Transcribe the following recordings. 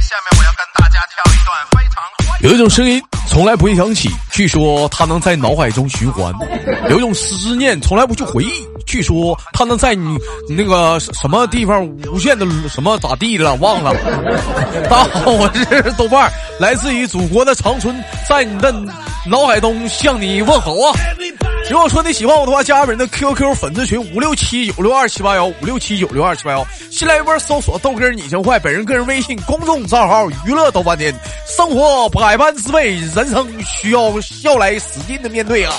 下面我要跟大家跳一段非常有一种声音从来不会响起，据说它能在脑海中循环；有一种思念从来不去回忆，据说它能在你那个什么地方无限的什么咋地了忘了。大家好，我是豆瓣，来自于祖国的长春，在你的脑海中向你问好啊！如果说你喜欢我的话，加本人的 QQ 粉丝群五六七九六二七八幺五六七九六二七八幺，新来一波搜索豆哥你真坏，本人个人微信公众账号娱乐豆瓣天，生活百般滋味，人生需要笑来使劲的面对啊！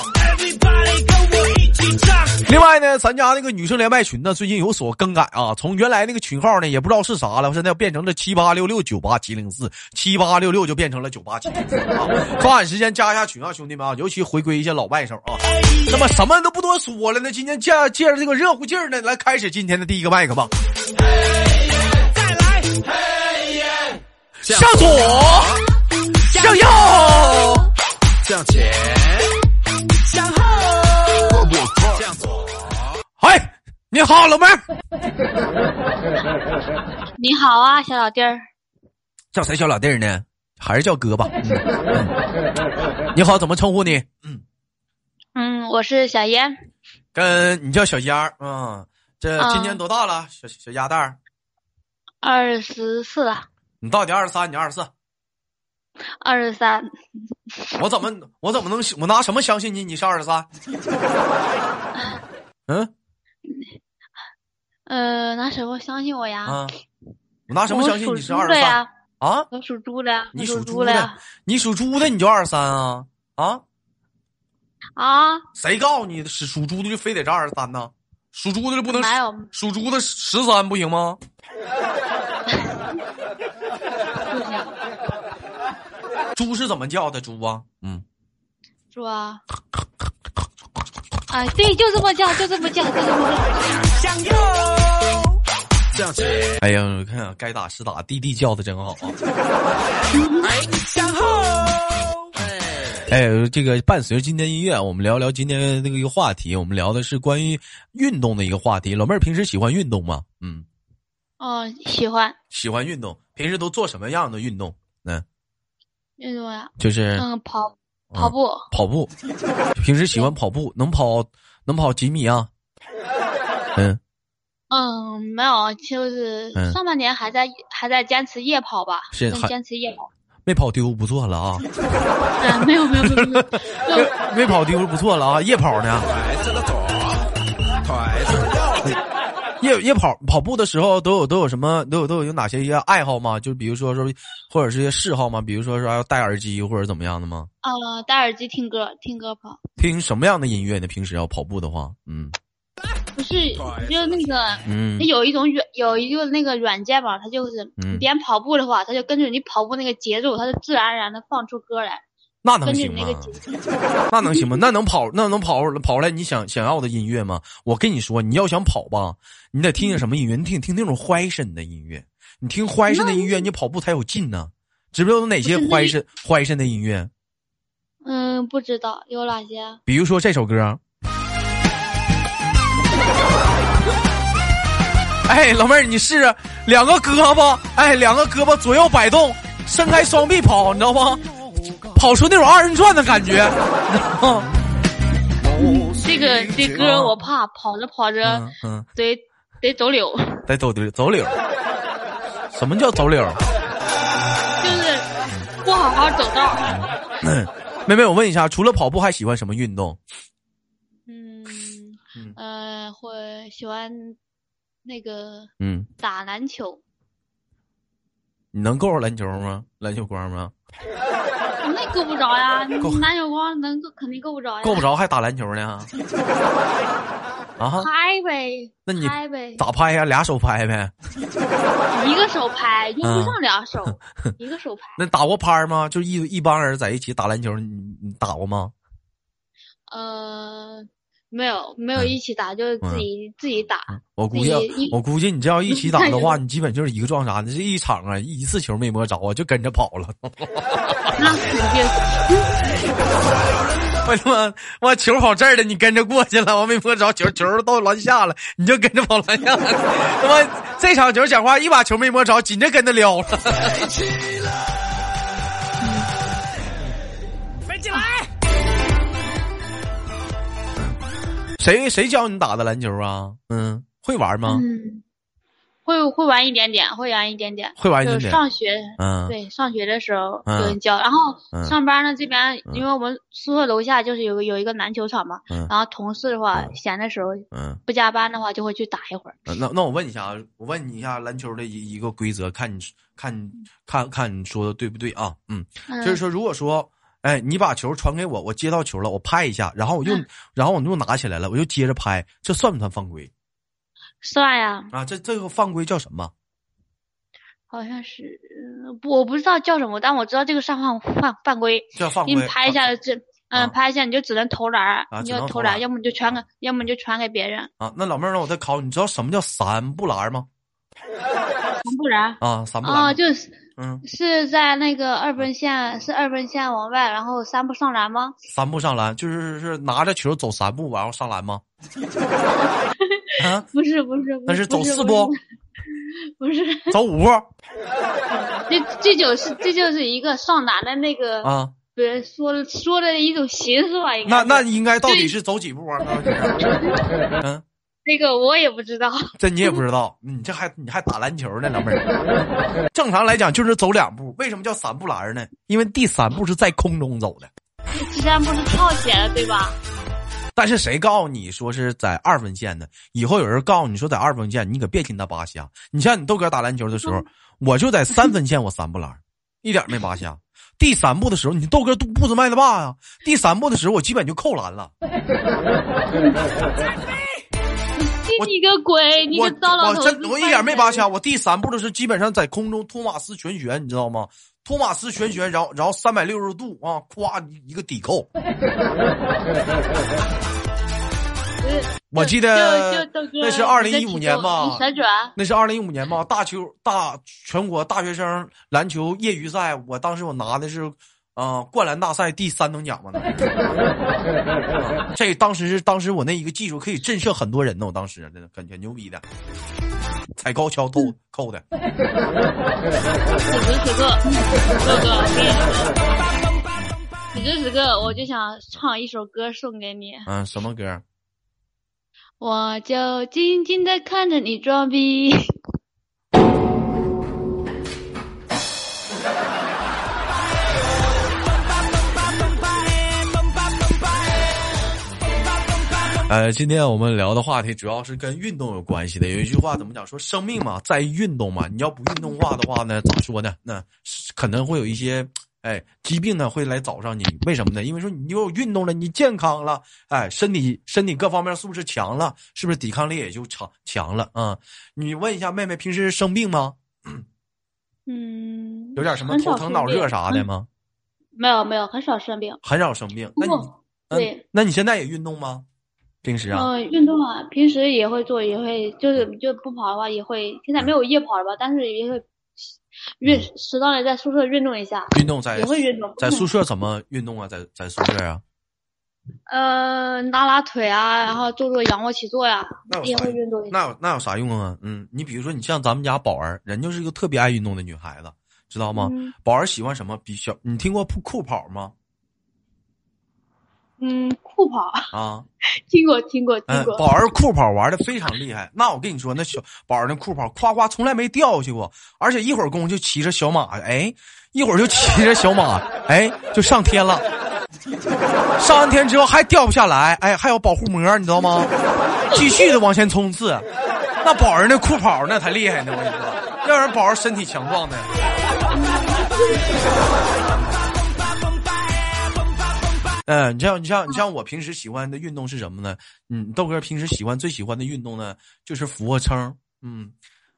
另外呢，咱家那个女生连麦群呢，最近有所更改啊，从原来那个群号呢，也不知道是啥了，现在变成了七八六六九八七零四，七八六六就变成了九八七零四啊！抓紧时间加一下群啊，兄弟们啊，尤其回归一些老外手啊。那么什么都不多说了，那今天借借着这个热乎劲儿呢，来开始今天的第一个麦克吧。向左，向右，向前，你好，老妹儿，你好啊，小老弟儿。叫谁小老弟儿呢？还是叫哥吧。嗯你好，怎么称呼你？嗯，嗯，我是小烟，跟你叫小烟儿啊。这啊今年多大了？小小鸭蛋儿，二十四了，你到底二十三？你二十四？二十三。我怎么我怎么能我拿什么相信你？你是二十三？嗯呃，拿什么相信我呀？啊，我拿什么相信你是二十三？啊？我属猪的。你属属猪的？，你属猪的你就二十三啊？啊？啊，谁告诉你是属猪的就非得是二十三呢？属猪的就不能属猪的十三不行吗？猪是怎么叫的？猪啊？嗯，猪啊。啊，对，就这么叫，就这么叫，就这么叫。向右，向前，哎呀，我看啊该打是打，弟弟叫的真好啊！哎，向后，哎，哎，这个伴随着今天音乐，我们聊聊今天那个一个话题，我们聊的是关于运动的一个话题。老妹儿平时喜欢运动吗？嗯，哦，喜欢喜欢运动。平时都做什么样的运动？嗯，运动呀。就是嗯，跑跑步。跑步。平时喜欢跑步，能跑能跑几米啊？嗯，嗯，没有，就是嗯上半年还在还在坚持夜跑吧，是坚持夜跑。没跑丢不错了啊，啊，没有没有 没跑丢不错了啊，夜跑呢？夜夜跑跑步的时候都有都有什么都有都有有哪些一些爱好吗？就比如说说或者是一些嗜好吗？比如说说要戴耳机或者怎么样的吗？呃，戴耳机听歌，听歌跑，听什么样的音乐呢？平时要跑步的话，嗯不是，就那个，嗯它有一种软，有一个那个软件吧，它就是嗯你边跑步的话，它就跟着你跑步那个节奏，它就自然而然的放出歌来，那能行吗那能行吗？那能跑那能跑跑出来你想想要的音乐吗？我跟你说，你要想跑吧，你得听听什么音乐？你听听那种欢声的音乐，你听欢声的音乐，你跑步才有劲呢。知不知道有哪些欢声欢声的音乐？嗯，不知道有哪些啊？比如说这首歌。哎，老妹儿，你试试两个胳膊，哎，两个胳膊左右摆动，伸开双臂跑，你知道吗？跑出那种二人转的感觉。这个这歌我怕跑着跑着嗯嗯，得得走柳，得走柳 走柳。什么叫走柳？就是不好好走道。嗯，妹妹，我问一下，除了跑步，还喜欢什么运动？嗯嗯呃，会喜欢那个嗯，打篮球，你能够着篮球吗？篮球光吗？那够不着呀，你篮球光能够肯定够不着呀，够不着还打篮球呢？啊？拍呗，那你拍呗，咋拍呀？俩手拍呗？一个手拍，用嗯不上俩手，一个手拍。那打过拍吗？就一一帮人在一起打篮球，你你打过吗？呃，没有没有嗯一起打，就是自己自己打。我估计我估计你这要一起打 的话，你基本就是一个撞啥的，这一场啊，一次球没摸着啊，就跟着跑了。那肯定。我他妈，我球跑这儿了，你跟着过去了，我没摸着球，球到篮下了，你就跟着跑篮下了。他妈，这场球讲话一把球没摸着，紧着跟着撩了。飞起来！谁谁教你打的篮球啊？嗯，会玩吗？嗯，会会玩一点点，会玩一点点，会玩一点点。上学，嗯，对，上学的时候嗯有人教，然后嗯上班呢这边，因为我们宿舍楼下就是有个有一个篮球场嘛，嗯然后同事的话闲的时候嗯。不加班的话就会去打一会儿。呃那那我问一下啊，我问你一下篮球的一一个规则，看你看你看看你说的对不对啊？嗯，嗯，就是说，如果说，哎，你把球传给我，我接到球了，我拍一下，然后我又、嗯然后我又拿起来了，我又接着拍，这算不算犯规算呀，啊？这这个犯规叫什么？好像是我不知道叫什么，但我知道这个上犯犯犯规，叫犯规？给你拍一下这。啊嗯，拍一下你就只能投篮，啊你就投篮，要么你就传给，要么你就传给别人。啊？那老妹儿，让我再考你，你知道什么叫三不篮吗？三不篮啊，三不篮。啊，就是嗯，是在那个二分线，是二分线往外，然后三步上篮吗？三步上篮，就是是拿着球走三步，然后上篮吗？啊，不是不是，那是走四步，不是，走五步 这这就是这就是一个上篮的那个，啊？不是说说的一种形式吧？应该那那应该到底是走几步啊？嗯。那个我也不知道，这你也不知道，你这还你还打篮球呢，老妹儿。正常来讲就是走两步，为什么叫三步篮呢？因为第三步是在空中走的。第三步是跳起来的，对吧？但是谁告诉你说是在二分线的？以后有人告诉你说在二分线，你可别听他扒瞎。你像你豆哥打篮球的时候，我就在三分线，我三步篮，一点没扒瞎。第三步的时候，你豆哥都步子迈的大呀。第三步的时候，我基本就扣篮了。我你个鬼！你我个糟老我头子！真我一点没扒瞎，我第三步的时候基本上在空中托马斯全旋，你知道吗？托马斯全旋，然后然后三百六十度啊，咵一个抵扣。我记得那是二零一五年吧那是二零一五年吧，大球大全国大学生篮球业余赛，我当时我拿的是，呃，灌篮大赛第三等奖嘛。啊 这当时是当时我那一个技术可以震慑很多人呢，我当时真的感觉牛逼的，踩高跷扣扣的。此时此刻，豆哥，我跟你说，此时此刻我就想唱一首歌送给你，嗯，什么歌？我就静静的看着你装逼。呃，今天我们聊的话题主要是跟运动有关系的。有一句话怎么讲？说生命嘛，在于运动嘛。你要不运动化的话呢，咋说呢？那可能会有一些哎疾病呢会来找上你。为什么呢？因为说你有运动了，你健康了，哎，身体身体各方面素质强了，是不是抵抗力也就强强了啊、你问一下妹妹，平时生病吗？嗯，有点什么头疼脑热啥的？吗？没有没有，很少生病。很少生病。那你对，那你现在也运动吗？平时啊？嗯，运动啊，平时也会做，也会就是就不跑的话也会，现在没有夜跑了吧，但是也会运适当的在宿舍运动一下，运动在也会运动。在宿舍怎么运动啊？在在宿舍啊？呃拉拉腿啊，然后做做仰卧起坐呀也会运动一下。那有那有啥用啊？嗯，你比如说，你像咱们家宝儿，人就是一个特别爱运动的女孩子，知道吗？嗯宝儿喜欢什么？比小，你听过酷酷跑吗？嗯，酷跑啊，听过听过听嗯，过。宝儿酷跑玩的非常厉害。那我跟你说，那小宝儿那酷跑，夸夸从来没掉下去过，而且一会儿功夫就骑着小马，哎，一会儿就骑着小马，哎，就上天了。上完天之后还掉不下来，哎，还有保护膜，你知道吗？继续的往前冲刺。那宝儿那酷跑那才厉害呢，我跟你说，要不然宝儿身体强壮的。嗯，你像你像你像我平时喜欢的运动是什么呢？嗯，豆哥平时喜欢最喜欢的运动呢，就是俯卧撑。嗯，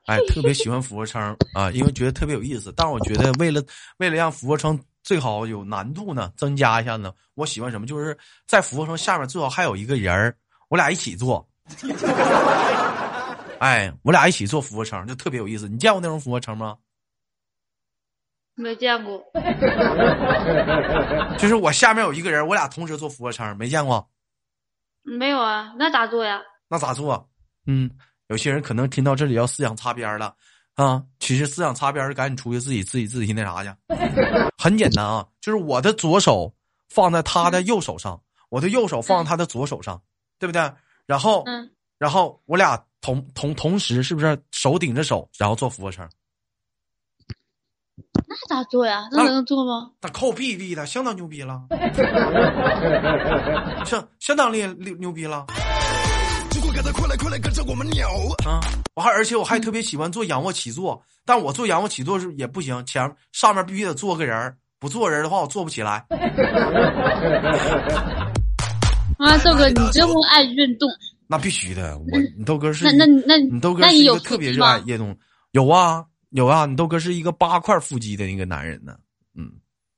哎，特别喜欢俯卧撑啊，因为觉得特别有意思。但是我觉得为了为了让俯卧撑最好有难度呢，增加一下呢，我喜欢什么？就是在俯卧撑下面最好还有一个人儿，我俩一起做。哎，我俩一起做俯卧撑就特别有意思。你见过那种俯卧撑吗？没见过，就是我下面有一个人，我俩同时做俯卧撑，没见过。没有啊，那咋做呀？那咋做？嗯，有些人可能听到这里要思想擦边了啊。其实思想擦边，赶紧出去自己自己自己那啥去。很简单啊，就是我的左手放在他的右手上，我的右手放在他的左手上，对不对？然后，嗯，然后我俩同同同时，是不是手顶着手，然后做俯卧撑？那咋做呀？那能做吗？那靠臂力的，相当牛逼了，相相当厉牛牛逼了。快来快来跟着我们鸟啊！我还而且我还特别喜欢做仰卧起坐，但我做仰卧起坐是也不行，前上面必须得坐个人不坐人的话我坐不起来。啊，豆哥，你这么爱运动？那必须的，我你豆哥是那那那你豆哥是一个特别热爱运动，有啊有啊，你豆哥是一个八块腹肌的那个男人呢，嗯，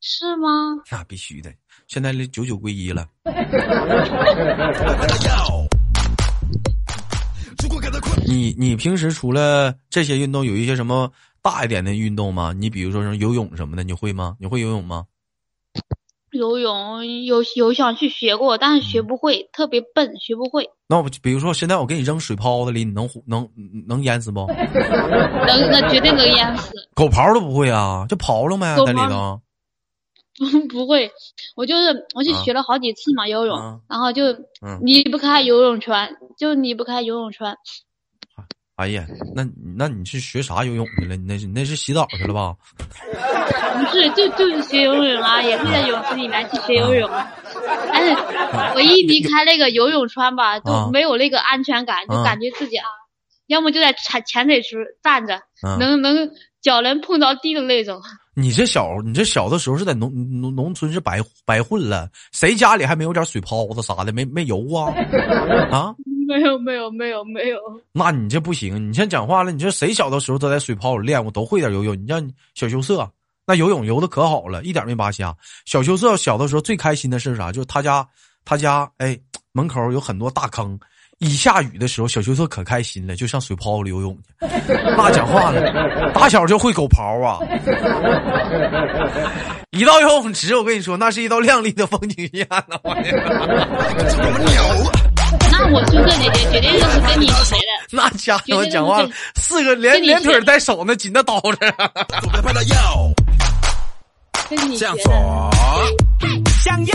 是吗？那必须的，现在九九归一了。你你平时除了这些运动，有一些什么大一点的运动吗？你比如说什么游泳什么的，你会吗？你会游泳吗？游泳有有想去学过，但是学不会，特别笨，学不会。那我比如说现在我给你扔水泡子里，你能能能淹死不？能，那绝对能淹死。狗刨都不会啊，就刨了呗，在里头。不会，我就是我去学了好几次嘛游泳，然后就离不开游泳圈，就离不开游泳圈。哎呀，那那你是学啥游泳去了？你那是那是洗澡去了吧？不是，就就是学游泳啊，也是在泳池里面去学游泳。但是，我一离开那个游泳圈吧，就没有那个安全感，就感觉自己啊，要么就在潜潜水池站着，能能脚能碰着地的那种。你这小，你这小的时候是在农农农村是白白混了，谁家里还没有点水泡子啥的？没没油啊？啊？没有没有没有没有。那你这不行，你先讲话了。你说谁小的时候都在水泡里练过，都会点游泳。你像小羞涩，那游泳游的可好了，一点没扒瞎。小羞涩小的时候最开心的是啥？就是他家他家哎门口有很多大坑。一下雨的时候，小羞涩可开心了，就上水泡里游泳去。那讲话了，打小就会狗刨啊！一到游泳池，我跟你说，那是一道亮丽的风景线呢。那我宿舍姐姐绝对就是跟你谁的。那家伙讲话了，四个连连腿带手呢，紧的叨着。跟你向左，向右。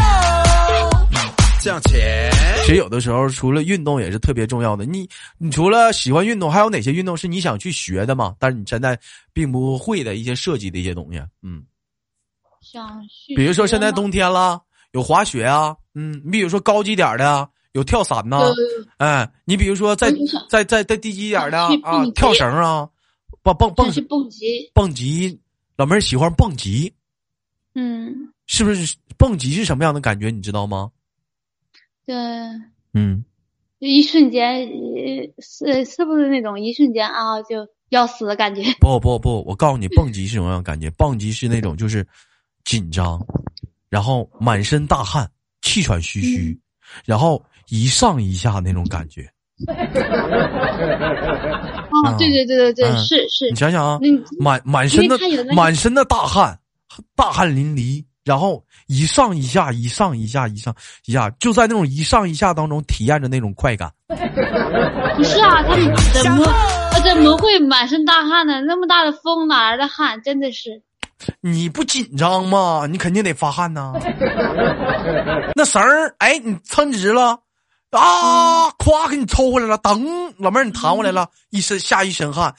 向前。其实有的时候，除了运动也是特别重要的。你，你除了喜欢运动，还有哪些运动是你想去学的吗？但是你现在并不会的一些设计的一些东西。嗯，想去。比如说现在冬天了，有滑雪啊。嗯，你比如说高级点的，有跳伞呐。哎，你比如说在在在在低级点的啊，跳绳啊，蹦蹦蹦蹦极。蹦极，老妹儿喜欢蹦极。嗯。是不是蹦极是什么样的感觉？你知道吗？对，嗯，一瞬间，是是不是那种一瞬间啊就要死的感觉？不不不，我告诉你，蹦极是什么样的感觉？蹦极是那种就是紧张，然后满身大汗，气喘吁吁，然后一上一下那种感觉。啊，对对对对对，是是。你想想啊，满满身的满身的大汗，大汗淋漓。然后一上一下，一上一下，一上一下，就在那种一上一下当中体验着那种快感。不是啊，他怎么怎么会满身大汗呢？那么大的风哪来的汗？真的是。你不紧张吗？你肯定得发汗呐。那绳儿，哎，你撑直了啊，咵给你抽回来了。噔老妹儿，你弹回来了，一身下一身汗，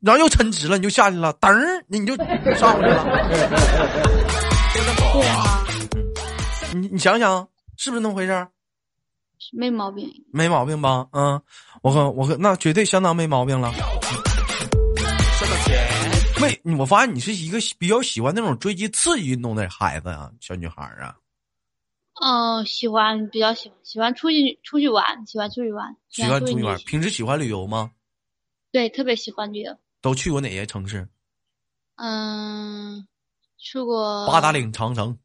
然后又抻直了，你就下去了。噔你你就上回来了。对啊，你你想想，是不是那么回事？没毛病，没毛病吧？嗯，我和我和那绝对相当没毛病了。没，我发现你是一个比较喜欢那种追击刺激运动的孩子啊，小女孩啊。嗯，喜欢，比较喜欢，喜欢出去出去玩，喜欢出去玩，喜欢出去玩。平时喜欢旅游吗？对，特别喜欢旅游。都去过哪些城市？嗯。去过八达岭长城、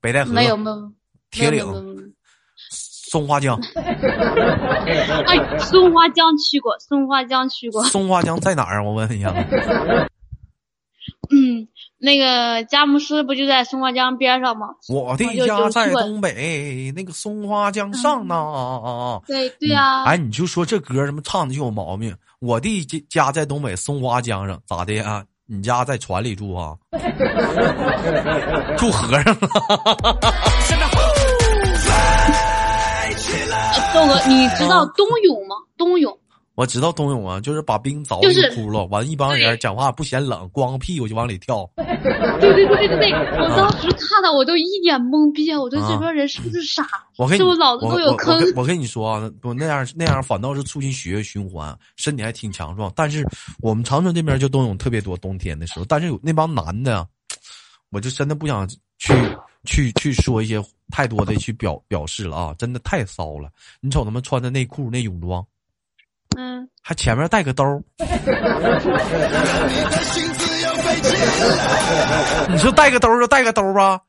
北戴河，没有没有铁岭、松花江。哎，松花江去过，松花江去过。松花江在哪儿啊？我问一下。嗯，那个佳木斯不就在松花江边上吗？我的家在东北，那个松花江上呢。对对呀。哎，你就说这歌什么唱的就有毛病。我的家在东北松花江上，咋的啊？你家在船里住啊？住和尚了？豆哥，你知道冬泳吗？冬泳。我知道冬泳啊，就是把冰凿一个窟窿，完一帮人讲话不嫌冷，光个屁股就往里跳。对对对对对，我当时看到我都一脸懵逼啊！我说这帮人是不是傻？我跟你，是不是脑子都有坑？我跟你说啊，我那样那样反倒是促进血液循环，身体还挺强壮。但是我们长春这边就冬泳特别多，冬天的时候，但是有那帮男的，我就真的不想去去去说一些太多的去表表示了啊！真的太骚了，你瞅他们穿的内裤那泳装。嗯，还前面带个兜儿。你说带个兜就带个兜吧，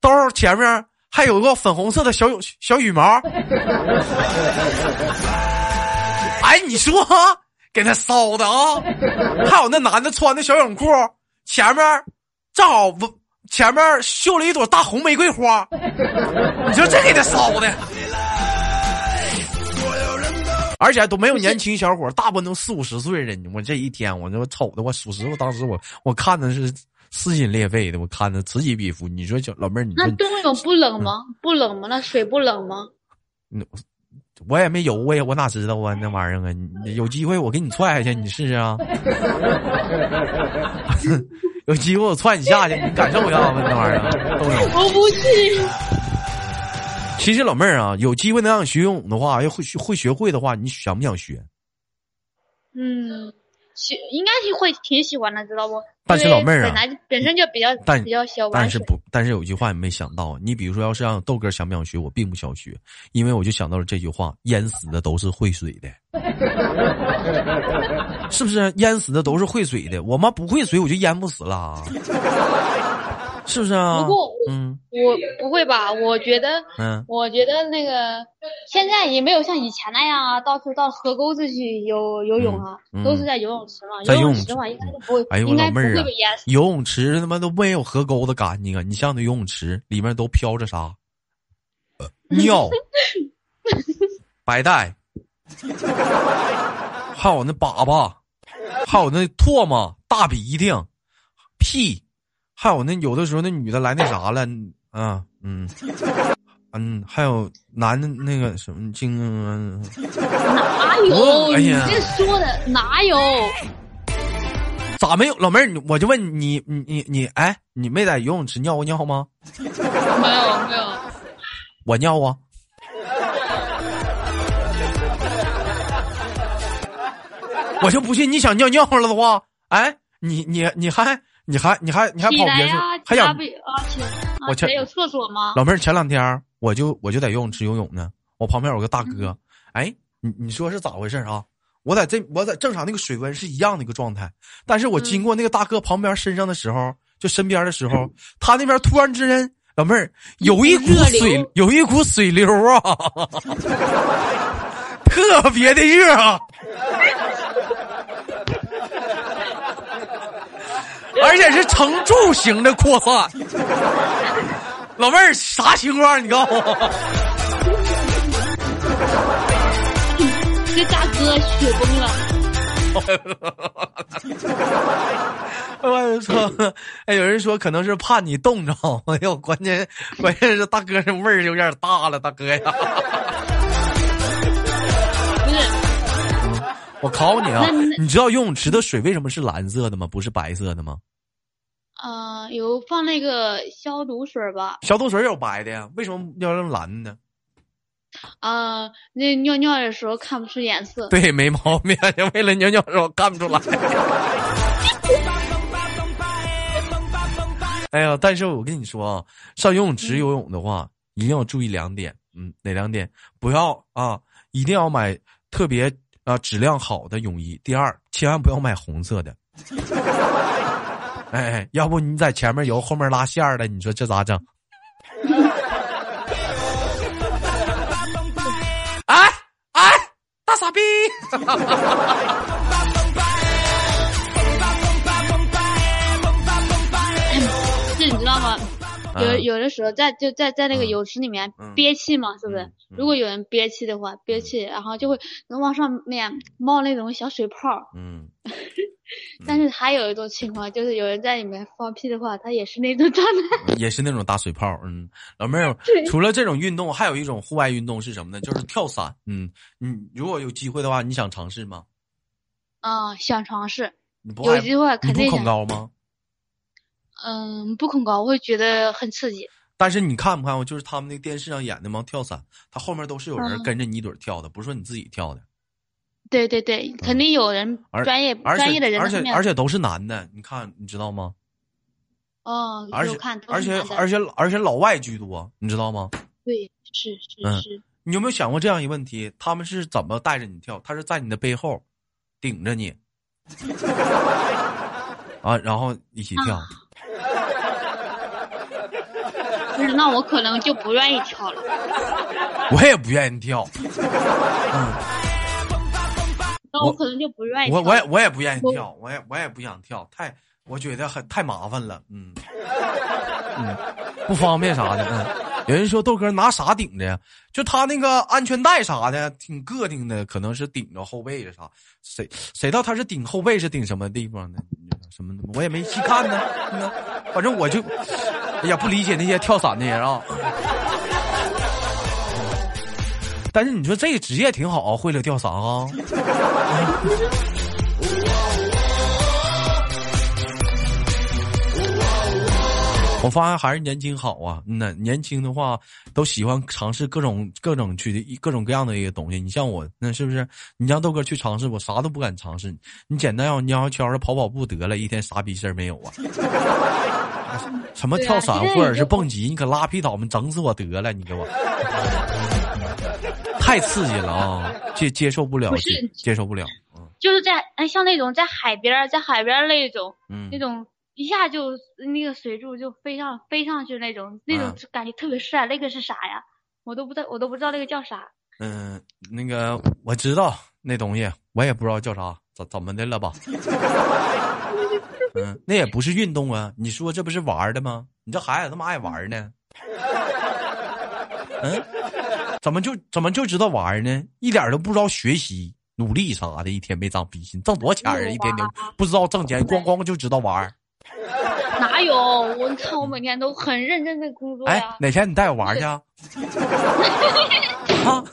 兜前面还有个粉红色的小小羽毛。哎，你说给他骚的啊！还有那男的穿的小泳裤，前面正好不前面绣了一朵大红玫瑰花。你说这给他骚的。而且都没有年轻小伙，大部分都四五十岁人。我这一天，我我瞅的，我属实，我当时我我看的是撕心裂肺的，我看的此起彼伏。你说，小老妹儿，你那冬泳不冷吗？不冷吗？那水不冷吗？我也没游过呀，我哪知道啊？那玩意儿啊，有机会我给你踹下去，你试试啊！有机会我踹你下去，你感受一下子那玩意儿冬泳。我不去。其实老妹儿啊，有机会能让你学游泳的话，要会会学会的话，你想不想学？嗯，学应该是会挺喜欢的，知道不？但是老妹儿啊，本来本身就比较但比较小，但是不，但是有一句话你没想到，你比如说，要是让豆哥想不想学，我并不想学，因为我就想到了这句话：淹死的都是会水的，是不是？淹死的都是会水的，我妈不会水，我就淹不死了。是不是啊？不过，嗯，我不会吧？我觉得，嗯，我觉得那个现在也没有像以前那样啊，到处到河沟子去游游泳啊，都是在游泳池嘛。游泳池的话，应该都不会，应该不会被淹死。游泳池他妈都没有河沟子干净啊！你像那游泳池里面都飘着啥？尿、白带，还有那粑粑，还有那唾沫、大鼻涕、屁。还有那有的时候那女的来那啥了，啊，嗯，嗯，还有男的那个什么精，哪有？哎呀，你这说的哪有？咋没有？老妹儿，我就问你，你你你，哎，你没在游泳池尿过尿吗？没有没有。我尿啊。我就不信你想尿尿了的话，哎，你你你还。你还你还你还跑别墅，还想我前有厕所吗？老妹儿，前两天我就我就在游泳池游泳呢，我旁边有个大哥，哎，你你说是咋回事啊？我在这我在正常那个水温是一样的一个状态，但是我经过那个大哥旁边身上的时候，就身边的时候，他那边突然之间，老妹儿有一股水，有一股水流啊，特别的热。啊。而且是呈柱形的扩散，老妹儿啥情况？你告诉我。这大哥雪崩了。我操，哎，有人说可能是怕你冻着。哎呦，关键关键是大哥这味儿有点大了，大哥呀。不是，我考你啊，你知道游泳池的水为什么是蓝色的吗？不是白色的吗？啊，有放那个消毒水吧？消毒水有白的呀，为什么要用蓝的？啊，那尿尿的时候看不出颜色。对，没毛病，为了尿尿的时候看不出来。哎呀，但是我跟你说啊，上游泳池游泳的话，一定要注意两点。嗯，哪两点？不要啊，一定要买特别啊质量好的泳衣。第二，千万不要买红色的。哎要不你在前面游后面拉线儿的你说这咋整？啊啊大傻逼！这你知道吗？有有的时候在就在在那个泳池里面憋气嘛，是不是？如果有人憋气的话，憋气，然后就会能往上面冒那种小水泡。嗯。但是还有一种情况，就是有人在里面放屁的话，他也是那种状态，也是那种大水泡。嗯，老妹儿，除了这种运动，还有一种户外运动是什么呢？就是跳伞。嗯，你如果有机会的话，你想尝试吗？啊，想尝试。有机会肯定。你不恐高吗？嗯，不恐高，我会觉得很刺激。但是你看不看过？就是他们那电视上演的吗？跳伞，他后面都是有人跟着你一堆跳的，不是说你自己跳的。对对对，肯定有人专业专业的人，而且而且都是男的，你看你知道吗？哦，而且而且而且而且老外居多，你知道吗？对，是是是。你有没有想过这样一个问题？他们是怎么带着你跳？他是在你的背后顶着你 啊，然后一起跳。那我可能就不愿意跳了。我也不愿意跳。嗯。那我可能就不愿意。我我也我也不愿意跳，我也我也不想跳，太我觉得很太麻烦了，嗯嗯，不方便啥的。嗯，有人说豆哥拿啥顶的呀？就他那个安全带啥的，挺个挺的，可能是顶着后背啥？谁谁道他是顶后背是顶什么地方呢？什么的我也没细看呢。反正我就哎呀不理解那些跳伞的人啊。但是你说这个职业挺好啊，会了跳伞啊。我发现还是年轻好啊，那年轻的话都喜欢尝试各种各种去的各种各样的一个东西。你像我，那是不是？你让豆哥去尝试，我啥都不敢尝试。你简单要蔫蔫悄的跑跑步得了，一天啥逼事儿没有啊？什么跳伞或者是蹦极，你可拉皮倒们整死我得了，你给我。太刺激了啊！接接受不了，不是接受不了。就是在哎，像那种在海边在海边那种，那种一下就那个水柱就飞上飞上去那种，那种感觉特别帅。那个是啥呀？我都不知道，我都不知道那个叫啥。嗯，那个我知道那东西，我也不知道叫啥，怎怎么的了吧？嗯，那也不是运动啊！你说这不是玩的吗？你这孩子他妈爱玩呢？嗯。怎么就怎么就知道玩呢？一点都不知道学习努力啥的，一天没长逼心，挣多少钱啊？一天天不知道挣钱，光光就知道玩。哪有？我看我每天都很认真的工作哎。哪天你带我玩去？啊？啊！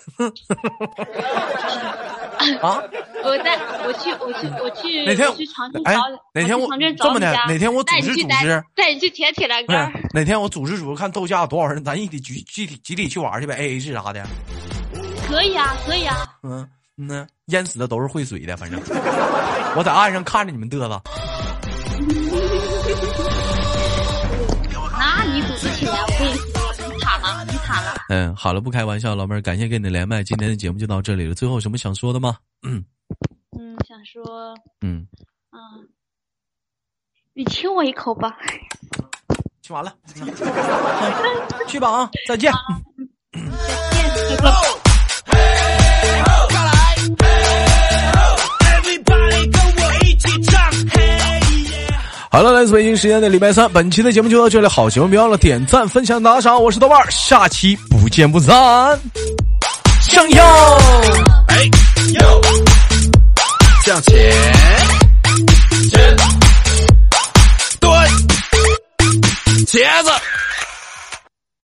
我在我去，我去，我去。哪天去长春？哎，哪天我这么的？哪天我组织组织，带你去铁铁栏杆。哪天我组织组织，看豆家有多少人，咱一起集集体集体去玩去呗，A A 制啥的。可以啊，可以啊。嗯嗯呢，淹死的都是会水的，反正 我在岸上看着你们嘚瑟。那你组织嗯，好了，不开玩笑，老妹儿，感谢跟你的连麦，今天的节目就到这里了。最后有什么想说的吗？嗯。嗯，想说，嗯，啊，你亲我一口吧。亲完了，去吧啊，再见。再见，好了，来自北京时间的礼拜三，本期的节目就到这里，好节目别忘了点赞、分享、打赏，我是豆瓣，下期不见不散。向右，哎，右，向前，前，对，茄子。